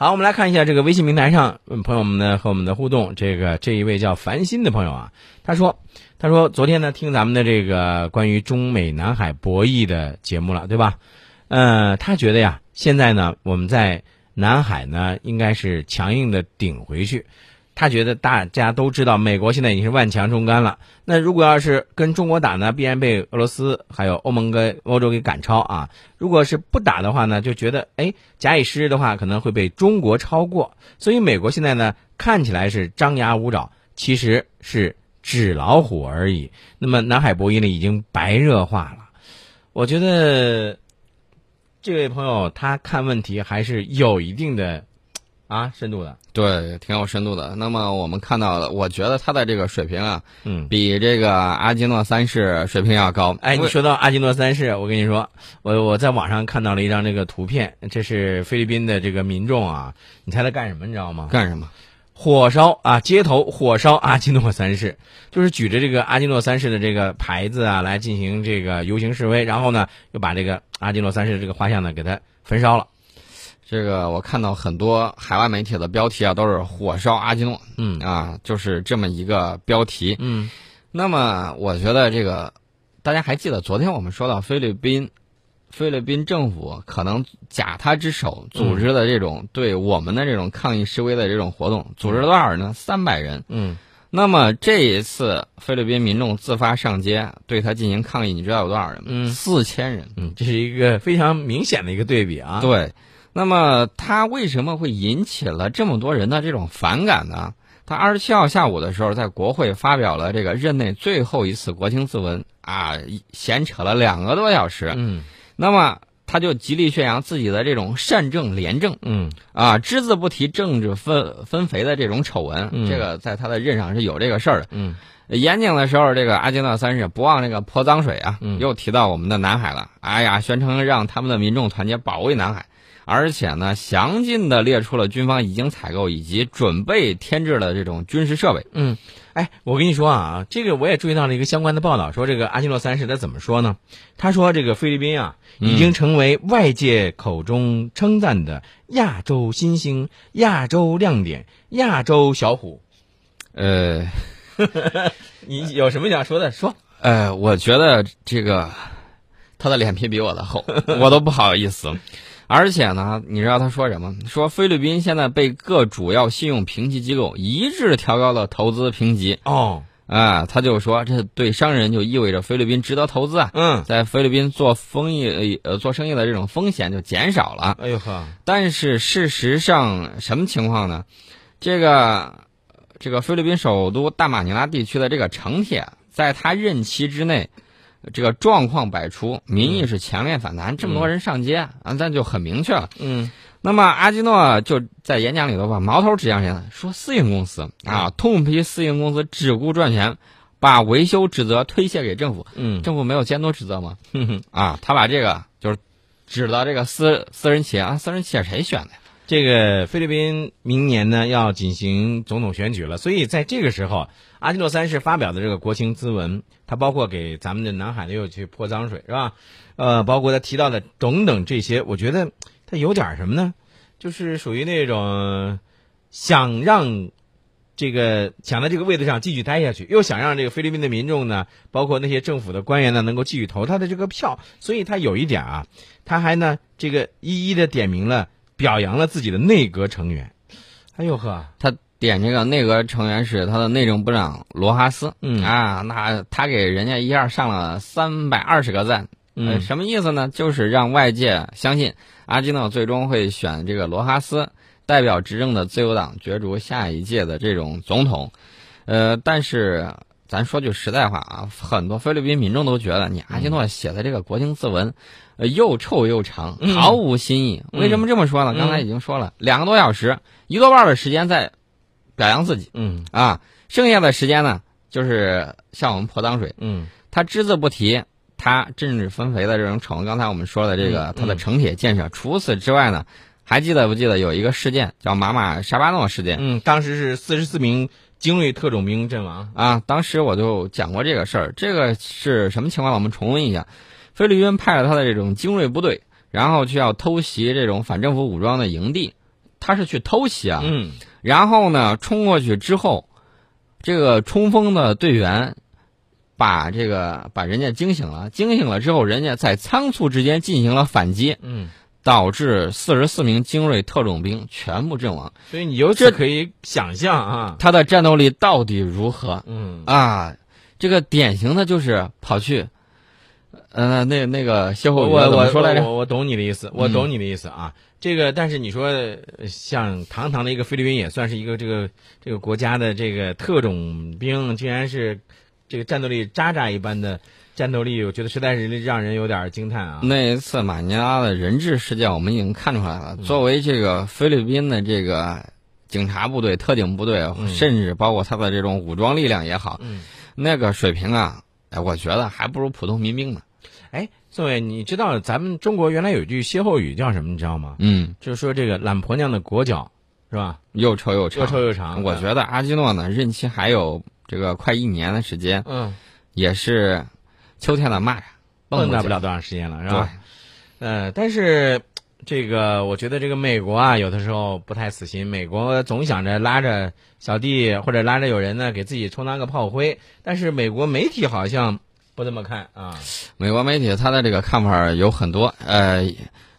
好，我们来看一下这个微信平台上朋友们呢和我们的互动。这个这一位叫繁星的朋友啊，他说，他说昨天呢听咱们的这个关于中美南海博弈的节目了，对吧？嗯，他觉得呀，现在呢我们在南海呢应该是强硬的顶回去。他觉得大家都知道，美国现在已经是万强中干了。那如果要是跟中国打呢，必然被俄罗斯还有欧盟跟欧洲给赶超啊。如果是不打的话呢，就觉得哎，假以时日的话，可能会被中国超过。所以美国现在呢，看起来是张牙舞爪，其实是纸老虎而已。那么南海博弈呢，已经白热化了。我觉得这位朋友他看问题还是有一定的啊深度的。对，挺有深度的。那么我们看到了，我觉得他的这个水平啊，嗯，比这个阿基诺三世水平要高。哎，你说到阿基诺三世，我跟你说，我我在网上看到了一张这个图片，这是菲律宾的这个民众啊，你猜他干什么？你知道吗？干什么？火烧啊，街头火烧阿基诺三世，就是举着这个阿基诺三世的这个牌子啊，来进行这个游行示威，然后呢，又把这个阿基诺三世的这个画像呢给它焚烧了。这个我看到很多海外媒体的标题啊，都是火烧阿基诺，嗯啊，就是这么一个标题。嗯，那么我觉得这个大家还记得昨天我们说到菲律宾，菲律宾政府可能假他之手组织的这种对我们的这种抗议示威的这种活动，组织了多少人呢？三百人。嗯，那么这一次菲律宾民众自发上街对他进行抗议，你知道有多少人吗？嗯四千人。嗯，这是一个非常明显的一个对比啊。对。那么他为什么会引起了这么多人的这种反感呢？他二十七号下午的时候，在国会发表了这个任内最后一次国情咨文啊，闲扯了两个多小时。嗯那么他就极力宣扬自己的这种善政廉政嗯啊，只字不提政治分分肥的这种丑闻。嗯这个在他的任上是有这个事儿的。嗯演讲的时候，这个阿基诺三世不忘这个泼脏水啊，嗯又提到我们的南海了。哎呀，宣称让他们的民众团结保卫南海。而且呢，详尽的列出了军方已经采购以及准备添置的这种军事设备。嗯，哎，我跟你说啊，这个我也注意到了一个相关的报道，说这个阿基诺三世他怎么说呢？他说这个菲律宾啊，已经成为外界口中称赞的亚洲新星、亚洲亮点、亚洲小虎。呃 你有什么想说的？说。呃，我觉得这个他的脸皮比我的厚，我都不好意思。而且呢，你知道他说什么？说菲律宾现在被各主要信用评级机构一致调高了投资评级。哦，啊，他就说这对商人就意味着菲律宾值得投资啊。嗯，在菲律宾做生意呃做生意的这种风险就减少了。哎呦呵，但是事实上什么情况呢？这个这个菲律宾首都大马尼拉地区的这个城铁，在他任期之内，这个状况百出，民意是强烈反弹，这么多人上街啊，那就很明确了。嗯那么阿基诺就在演讲里头把矛头指向谁呢？说私营公司啊，痛批私营公司只顾赚钱，把维修职责推卸给政府。嗯政府没有监督职责吗？啊，他把这个就是指到这个私私人企业啊，私人企业谁选的呀？这个菲律宾明年呢要进行总统选举了，所以在这个时候，阿基诺三世发表的这个国情咨文，他包括给咱们的南海的又去泼脏水，是吧？呃，包括他提到的等等这些，我觉得他有点什么呢？就是属于那种想让这个想在这个位子上继续待下去，又想让这个菲律宾的民众呢，包括那些政府的官员呢，能够继续投他的这个票，所以他有一点啊，他还呢这个一一的点明了。表扬了自己的内阁成员，哎呦呵，他点这个内阁成员是他的内政部长罗哈斯，嗯。啊，那他给人家一下上了三百二十个赞，嗯。呃，什么意思呢？就是让外界相信阿基诺最终会选这个罗哈斯代表执政的自由党角逐下一届的这种总统，呃，但是咱说句实在话啊，很多菲律宾民众都觉得你阿基诺写的这个国情自文。呃，又臭又长，嗯毫无新意。嗯为什么这么说呢？嗯刚才已经说了，两个多小时，一多半的时间在表扬自己嗯啊，剩下的时间呢，就是向我们泼脏水。嗯他只字不提他政治分肥的这种丑闻。刚才我们说的这个嗯他的城铁建设，除此之外呢，还记得不记得有一个事件叫马马沙巴诺事件？嗯，当时是四十四名精锐特种兵阵亡。啊，当时我就讲过这个事儿。这个是什么情况？我们重温一下。菲律宾派了他的这种精锐部队，然后去要偷袭这种反政府武装的营地，他是去偷袭啊，嗯。然后呢，冲过去之后，这个冲锋的队员把这个把人家惊醒了，惊醒了之后，人家在仓促之间进行了反击，嗯，导致四十四名精锐特种兵全部阵亡。所以你由此可以想象啊，他的战斗力到底如何？嗯。啊？这个典型的就是跑去，呃，那那个歇后语我我我怎么说来着？我我懂你的意思，我嗯懂你的意思啊。这个，但是你说呃像堂堂的一个菲律宾，也算是一个这个这个国家的这个特种兵，竟然是这个战斗力渣渣一般的战斗力，我觉得实在是让人有点惊叹啊。那一次马尼拉的人质事件，我们已经看出来了。作为这个菲律宾的这个警察部队、特警部队，嗯甚至包括他的这种武装力量也好，嗯，那个水平啊，哎，我觉得还不如普通民兵呢。哎，宋伟，你知道咱们中国原来有一句歇后语叫什么？你知道吗？嗯，就是说这个懒婆娘的裹脚，是吧？又臭又长。又臭又长。我觉得阿基诺呢，任期还有这个快一年的时间，嗯，也是秋天的蚂蚱，蹦跶跶不了多长时间了，是对吧？呃，但是这个我觉得这个美国啊，有的时候不太死心。美国总想着拉着小弟或者拉着有人呢，给自己充当个炮灰。但是美国媒体好像不这么看啊。美国媒体他的这个看法有很多，呃，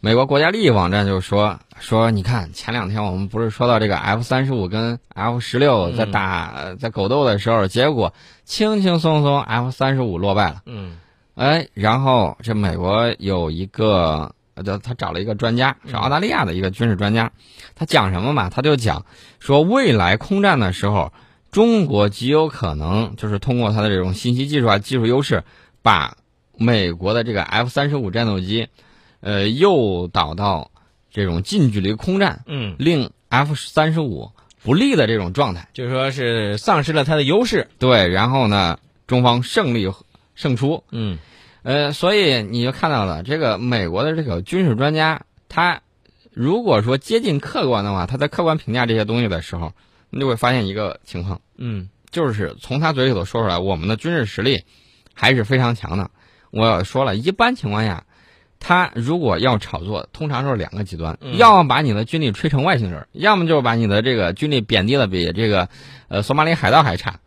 美国国家利益网站就说说，你看前两天我们不是说到这个 F 三十五跟 F 十六在打、呃在狗斗的时候，结果轻轻松松 F 三十五落败了，嗯哎，然后这美国有一个。呃，他找了一个专家，是澳大利亚的一个军事专家，他讲什么嘛？他就讲说，未来空战的时候，中国极有可能就是通过它的这种信息技术啊、技术优势，把美国的这个 F 三十五战斗机，呃，诱导到这种近距离空战，嗯，令 F 三十五不利的这种状态。就是说是丧失了它的优势。对，然后呢，中方胜利胜出。嗯呃，所以你就看到了这个美国的这个军事专家，他如果说接近客观的话，他在客观评价这些东西的时候，你就会发现一个情况。嗯就是从他嘴里头说出来，我们的军事实力还是非常强的。我说了一般情况下，他如果要炒作，通常都是两个极端，嗯要么把你的军力吹成外星人，要么就是把你的这个军力贬低的比这个呃索马里海盗还差。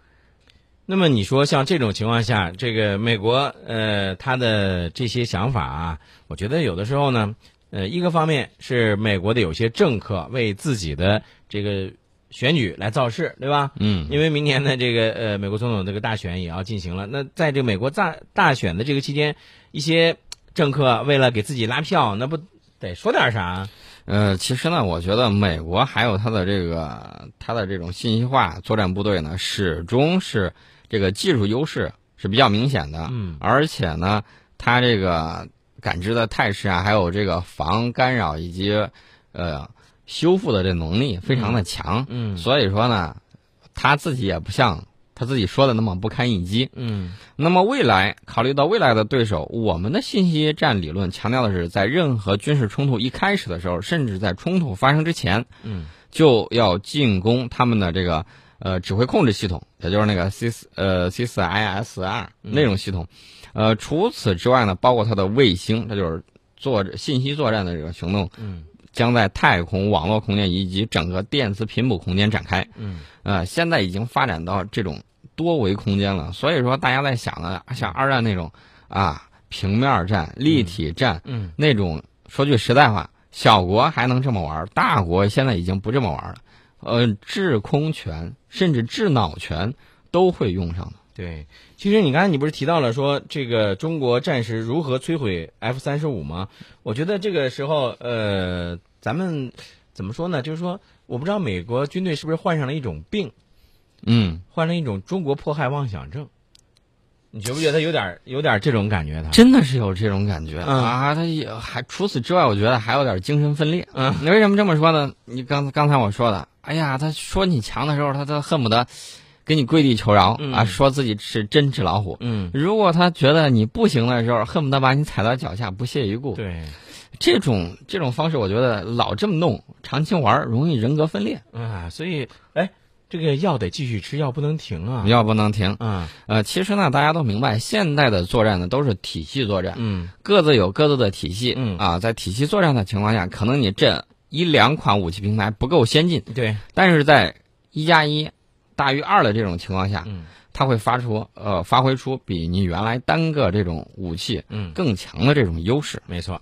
那么你说像这种情况下，这个美国呃他的这些想法啊，我觉得有的时候呢，呃，一个方面是美国的有些政客为自己的这个选举来造势，对吧？嗯，因为明年的这个呃美国总统这个大选也要进行了，那在这个美国大大选的这个期间，一些政客为了给自己拉票，那不得说点啥？呃，其实呢，我觉得美国还有它的这个它的这种信息化作战部队呢，始终是这个技术优势是比较明显的。嗯而且呢，它这个感知的态势啊，还有这个防干扰以及呃修复的这能力非常的强。嗯所以说呢，他自己也不像他自己说的那么不堪一击。嗯那么未来考虑到未来的对手，我们的信息战理论强调的是，在任何军事冲突一开始的时候，甚至在冲突发生之前，嗯就要进攻他们的这个呃指挥控制系统，也就是那个 C 四呃 C 四 ISR 那种系统。呃，除此之外呢，包括它的卫星，这就是做信息作战的这个行动，嗯将在太空、网络空间以及整个电磁频谱空间展开。嗯呃，现在已经发展到这种多维空间了，所以说大家在想啊，像二战那种啊平面战、立体战、嗯那种，说句实在话，小国还能这么玩，大国现在已经不这么玩了。呃，制空权甚至制脑权都会用上的。对，其实你刚才你不是提到了说这个中国战时如何摧毁 F 三十五吗？我觉得这个时候，呃，咱们怎么说呢？就是说，我不知道美国军队是不是患上了一种病，嗯，患上一种中国迫害妄想症。你觉不觉得有点有点这种感觉？他真的是有这种感觉、嗯啊！他也还除此之外，我觉得还有点精神分裂。嗯，你为什么这么说呢？你刚刚才我说的，哎呀，他说你强的时候，他他恨不得给你跪地求饶、嗯啊，说自己是真纸老虎。嗯，如果他觉得你不行的时候，恨不得把你踩到脚下，不屑一顾。对，这种这种方式，我觉得老这么弄，长期玩儿容易人格分裂，啊，所以哎，这个药得继续吃，药不能停啊。药不能停。啊，呃，其实呢，大家都明白，现代的作战呢都是体系作战，嗯各自有各自的体系。嗯啊，在体系作战的情况下，可能你这一两款武器平台不够先进，对，但是在一加一大于二的这种情况下，嗯它会发出呃发挥出比你原来单个这种武器嗯，更强的这种优势。没错。